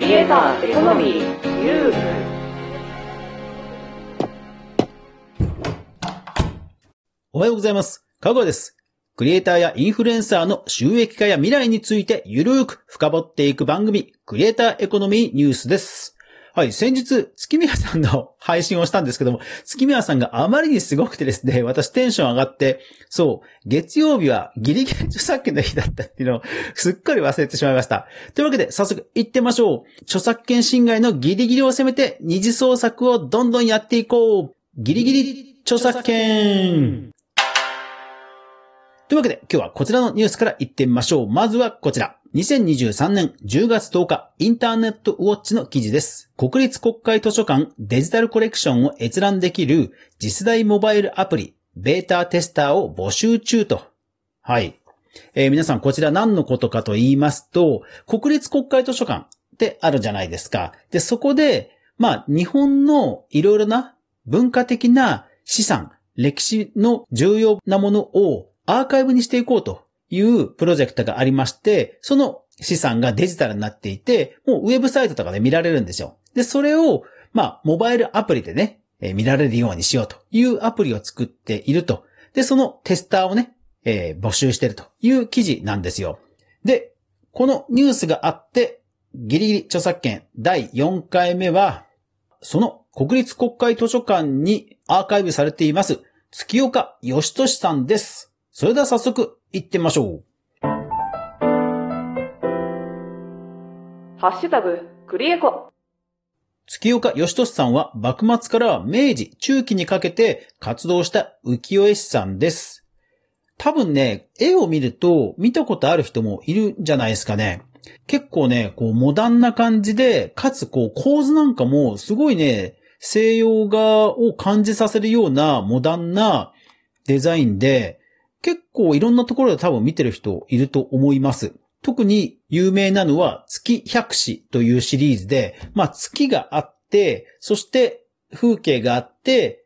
クリエイターエコノミーユーおはようございます。かぐわです。クリエイターやインフルエンサーの収益化や未来についてゆるーく深掘っていく番組、クリエイターエコノミーニュースです。はい、先日、月宮さんの配信をしたんですけども、月宮さんがあまりにすごくてですね、私テンション上がって、そう、月曜日はギリギリ著作権の日だったっていうのを すっかり忘れてしまいました。というわけで、早速行ってみましょう。著作権侵害のギリギリを攻めて、二次創作をどんどんやっていこう。ギリギリ著作権というわけで、今日はこちらのニュースから行ってみましょう。まずはこちら。2023年10月10日、インターネットウォッチの記事です。国立国会図書館デジタルコレクションを閲覧できる次世代モバイルアプリ、ベータテスターを募集中と。はい。えー皆さんこちら何のことかと言いますと、国立国会図書館ってあるじゃないですか。で、そこで、まあ、日本のいろいろな文化的な資産、歴史の重要なものをアーカイブにしていこうというプロジェクトがありまして、その資産がデジタルになっていて、もうウェブサイトとかで見られるんですよ。で、それを、まあ、モバイルアプリでね、えー見られるようにしようというアプリを作っていると。で、そのテスターをね、えー募集しているという記事なんですよ。で、このニュースがあって、ギリギリ著作権第4回目は、その国立国会図書館にアーカイブされています、月岡義俊さんです。それでは早速行ってみましょう。ハッシュタグクリエコ月岡義俊さんは幕末から明治中期にかけて活動した浮世絵師さんです。多分ね、絵を見ると見たことある人もいるんじゃないですかね。結構ね、こうモダンな感じで、かつこう構図なんかもすごいね、西洋画を感じさせるようなモダンなデザインで、結構いろんなところで多分見てる人いると思います。特に有名なのは月百詩というシリーズで、まあ月があって、そして風景があって、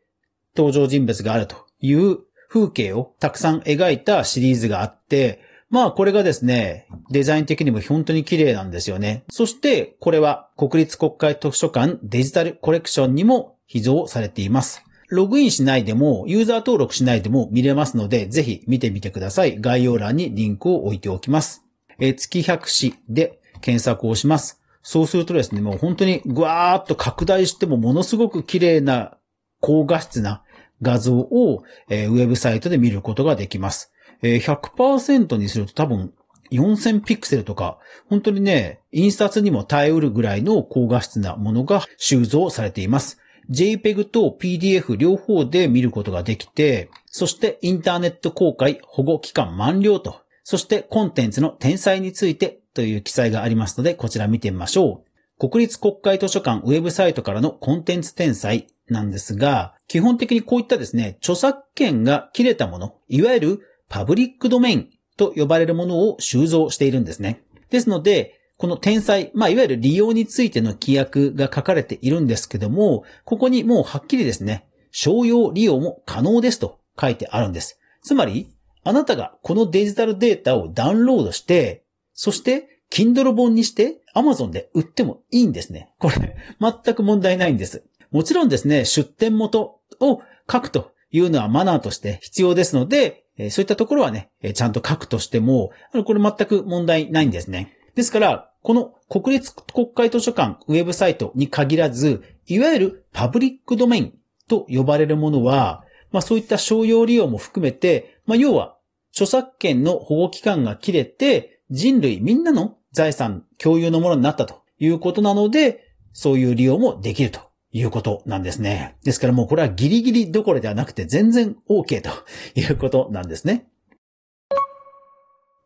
登場人物があるという風景をたくさん描いたシリーズがあって、まあこれがですね、デザイン的にも本当に綺麗なんですよね。そしてこれは国立国会図書館デジタルコレクションにも秘蔵されています。ログインしないでも、ユーザー登録しないでも見れますので、ぜひ見てみてください。概要欄にリンクを置いておきます。えー月百詩で検索をします。そうするとですね、もう本当にぐわーっと拡大してもものすごく綺麗な高画質な画像を、えーウェブサイトで見ることができます。えー100%にすると多分4000ピクセルとか、本当にね、印刷にも耐えうるぐらいの高画質なものが収蔵されています。JPEG と PDF 両方で見ることができて、そしてインターネット公開保護期間満了と、そしてコンテンツの転載についてという記載がありますので、こちら見てみましょう。国立国会図書館ウェブサイトからのコンテンツ転載なんですが、基本的にこういったですね、著作権が切れたもの、いわゆるパブリックドメインと呼ばれるものを収蔵しているんですね。ですので、この転載、まあ、いわゆる利用についての規約が書かれているんですけども、ここにもうはっきりですね、商用利用も可能ですと書いてあるんです。つまり、あなたがこのデジタルデータをダウンロードして、そして、Kindle 本にして、Amazon で売ってもいいんですね。これ、全く問題ないんです。もちろんですね、出典元を書くというのはマナーとして必要ですので、そういったところはね、ちゃんと書くとしても、これ全く問題ないんですね。ですから、この国立国会図書館ウェブサイトに限らず、いわゆるパブリックドメインと呼ばれるものは、まあそういった商用利用も含めて、まあ要は著作権の保護期間が切れて、人類みんなの財産共有のものになったということなので、そういう利用もできるということなんですね。ですからもうこれはギリギリどころではなくて全然 OK ということなんですね。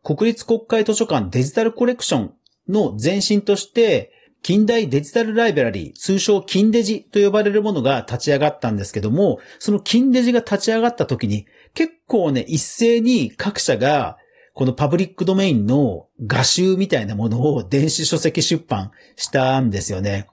国立国会図書館デジタルコレクションの前身として、近代デジタルライブラリー、通称金デジと呼ばれるものが立ち上がったんですけども、その金デジが立ち上がった時に、結構ね、一斉に各社が、このパブリックドメインの画集みたいなものを電子書籍出版したんですよね。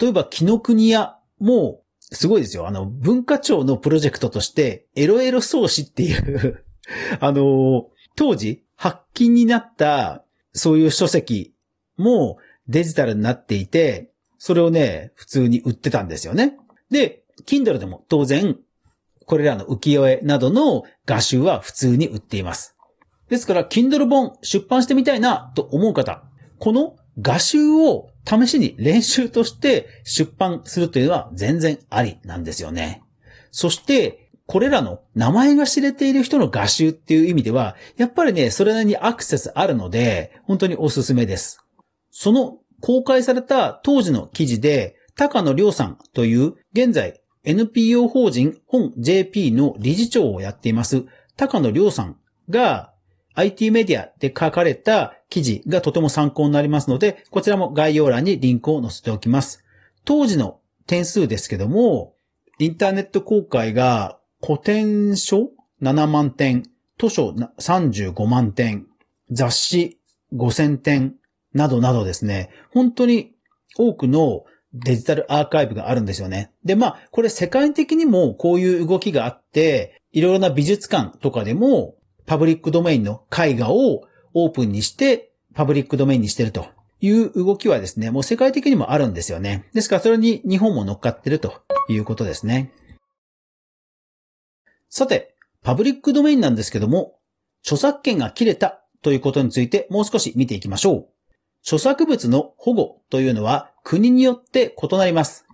例えば、木の国屋も、すごいですよ。あの、文化庁のプロジェクトとして、エロエロ創始っていう、あの、当時、発禁になった、そういう書籍も、デジタルになっていて、それをね、普通に売ってたんですよね。で、Kindle でも当然、これらの浮世絵などの画集は普通に売っています。ですから、Kindle 本出版してみたいなと思う方、この画集を試しに練習として出版するというのは全然ありなんですよね。そして、これらの名前が知れている人の画集っていう意味では、やっぱりね、それなりにアクセスあるので、本当におすすめです。その公開された当時の記事で、高野亮さんという現在 NPO 法人本 JP の理事長をやっています高野亮さんが IT メディアで書かれた記事がとても参考になりますので、こちらも概要欄にリンクを載せておきます。当時の点数ですけども、インターネット公開が古典書？7万点、図書？35万点、雑誌？5000点。などなどですね、本当に多くのデジタルアーカイブがあるんですよね。で、まあ、これ世界的にもこういう動きがあって、いろいろな美術館とかでもパブリックドメインの絵画をオープンにしてパブリックドメインにしてると。いう動きはですね、もう世界的にもあるんですよね。ですからそれに日本も乗っかってるということですね。さて、パブリックドメインなんですけども、著作権が切れたということについてもう少し見ていきましょう。著作物の保護というのは国によって異なります。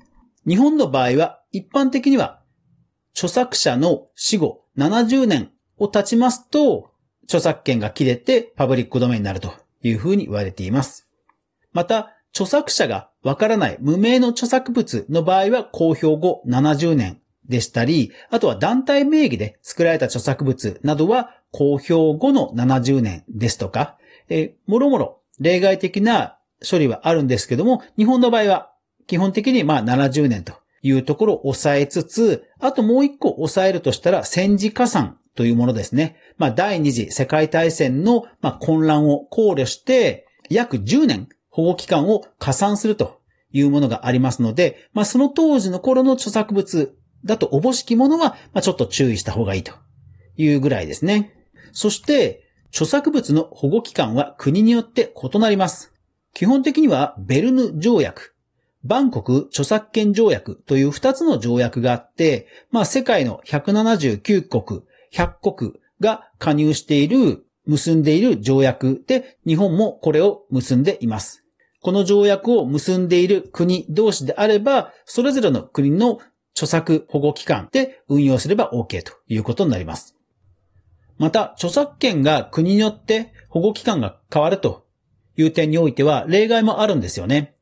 日本の場合は一般的には著作者の死後70年を経ちますと著作権が切れてパブリックドメインになるというふうに言われています。また、著作者がわからない無名の著作物の場合は公表後70年でしたり、あとは団体名義で作られた著作物などは公表後の70年ですとか、えもろもろ例外的な処理はあるんですけども、日本の場合は基本的にまあ70年というところを抑えつつ、あともう一個抑えるとしたら戦時加算というものですね。まあ第二次世界大戦のま混乱を考慮して、約10年保護期間を加算するというものがありますので、まあその当時の頃の著作物だとおぼしきものは、まあちょっと注意した方がいいというぐらいですね。そして、著作物の保護期間は国によって異なります。基本的にはベルヌ条約、バンコク著作権条約という2つの条約があって、まあ世界の179国、100国が加入している、結んでいる条約で、日本もこれを結んでいます。この条約を結んでいる国同士であれば、それぞれの国の著作保護機関で運用すれば OK ということになります。また、著作権が国によって保護期間が変わるという点においては例外もあるんですよね。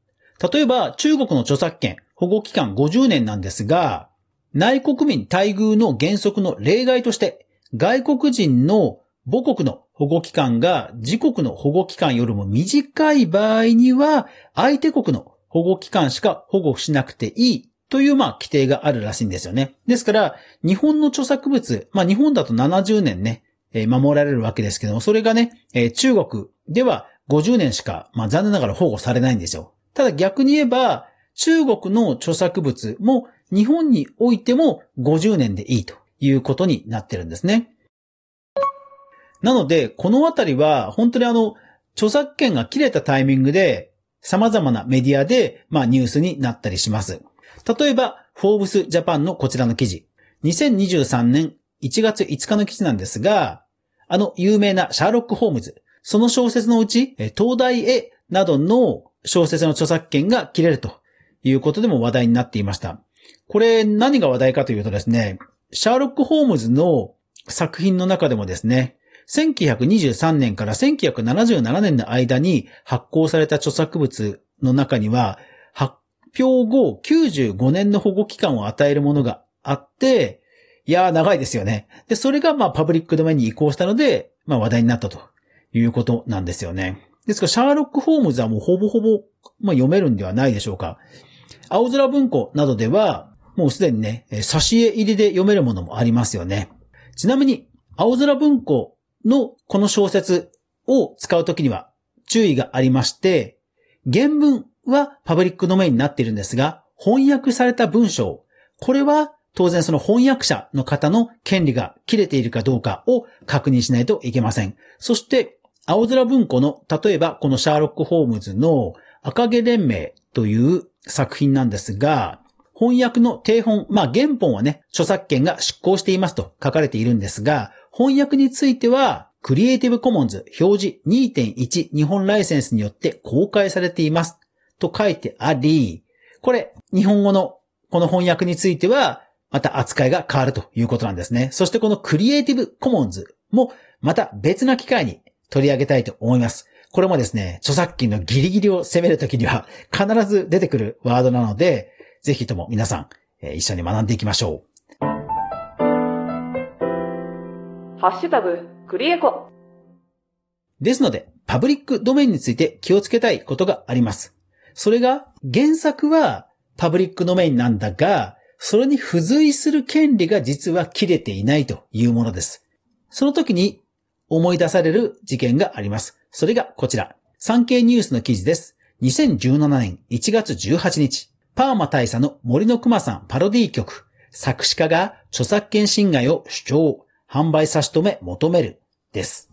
例えば、中国の著作権保護期間50年なんですが、内国民待遇の原則の例外として、外国人の母国の保護期間が自国の保護期間よりも短い場合には、相手国の保護期間しか保護しなくていいという、まあ、規定があるらしいんですよね。ですから、日本の著作物、まあ、日本だと70年ね、守られるわけですけども、それがね、中国では50年しか、まあ、残念ながら保護されないんですよ。ただ逆に言えば、中国の著作物も日本においても50年でいいということになってるんですね。なので、このあたりは本当にあの、著作権が切れたタイミングで様々なメディアで、まあ、ニュースになったりします。例えば、フォーブスジャパンのこちらの記事。2023年1月5日の記事なんですが、あの有名なシャーロック・ホームズ、その小説のうち、東大へなどの小説の著作権が切れるということでも話題になっていました。これ何が話題かというとですね、シャーロック・ホームズの作品の中でもですね、1923年から1977年の間に発行された著作物の中には、表後95年の保護期間を与えるものがあって、いやー長いですよね。で、それがまあパブリックドメインに移行したので、まあ話題になったということなんですよね。ですから、シャーロック・ホームズはもうほぼほぼ、まあ、読めるんではないでしょうか。青空文庫などでは、もうすでにね、えー挿絵入りで読めるものもありますよね。ちなみに、青空文庫のこの小説を使うときには注意がありまして、原文はパブリックドメインになっているんですが、翻訳された文章、これは当然その翻訳者の方の権利が切れているかどうかを確認しないといけません。そして、青空文庫の、例えばこのシャーロック・ホームズの赤毛連盟という作品なんですが、翻訳の定本、まあ原本はね、著作権が執行していますと書かれているんですが、翻訳については、クリエイティブコモンズ表示2.1日本ライセンスによって公開されていますと書いてあり、これ、日本語のこの翻訳については、また扱いが変わるということなんですね。そしてこのクリエイティブコモンズもまた別な機会に取り上げたいと思います。これもですね、著作権のギリギリを攻めるときには必ず出てくるワードなので、ぜひとも皆さん、えー一緒に学んでいきましょう。ハッシュタグ、クリエコ。ですので、パブリックドメインについて気をつけたいことがあります。それが、原作はパブリックドメインなんだが、それに付随する権利が実は切れていないというものです。その時に思い出される事件があります。それがこちら。産経ニュースの記事です。2017年1月18日、パーマ大佐の森の熊さんパロディ曲、作詞家が著作権侵害を主張、販売差し止め求める、です。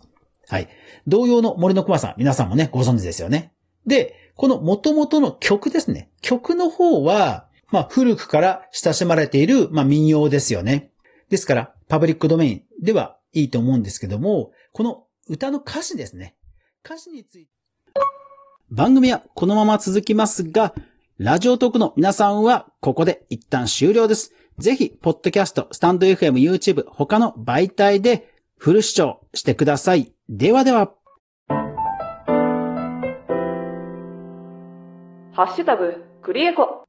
はい。同様の森の熊さん、皆さんもね、ご存知ですよね。で、この元々の曲ですね。曲の方は、まあ、古くから親しまれている、まあ、民謡ですよね。ですから、パブリックドメインではいいと思うんですけども、この歌の歌詞ですね。歌詞について。番組はこのまま続きますが、ラジオトークの皆さんはここで一旦終了です。ぜひ、ポッドキャスト、スタンド FM、YouTube、他の媒体でフル視聴してください。ではでは。ハッシュタグ、クリエコ。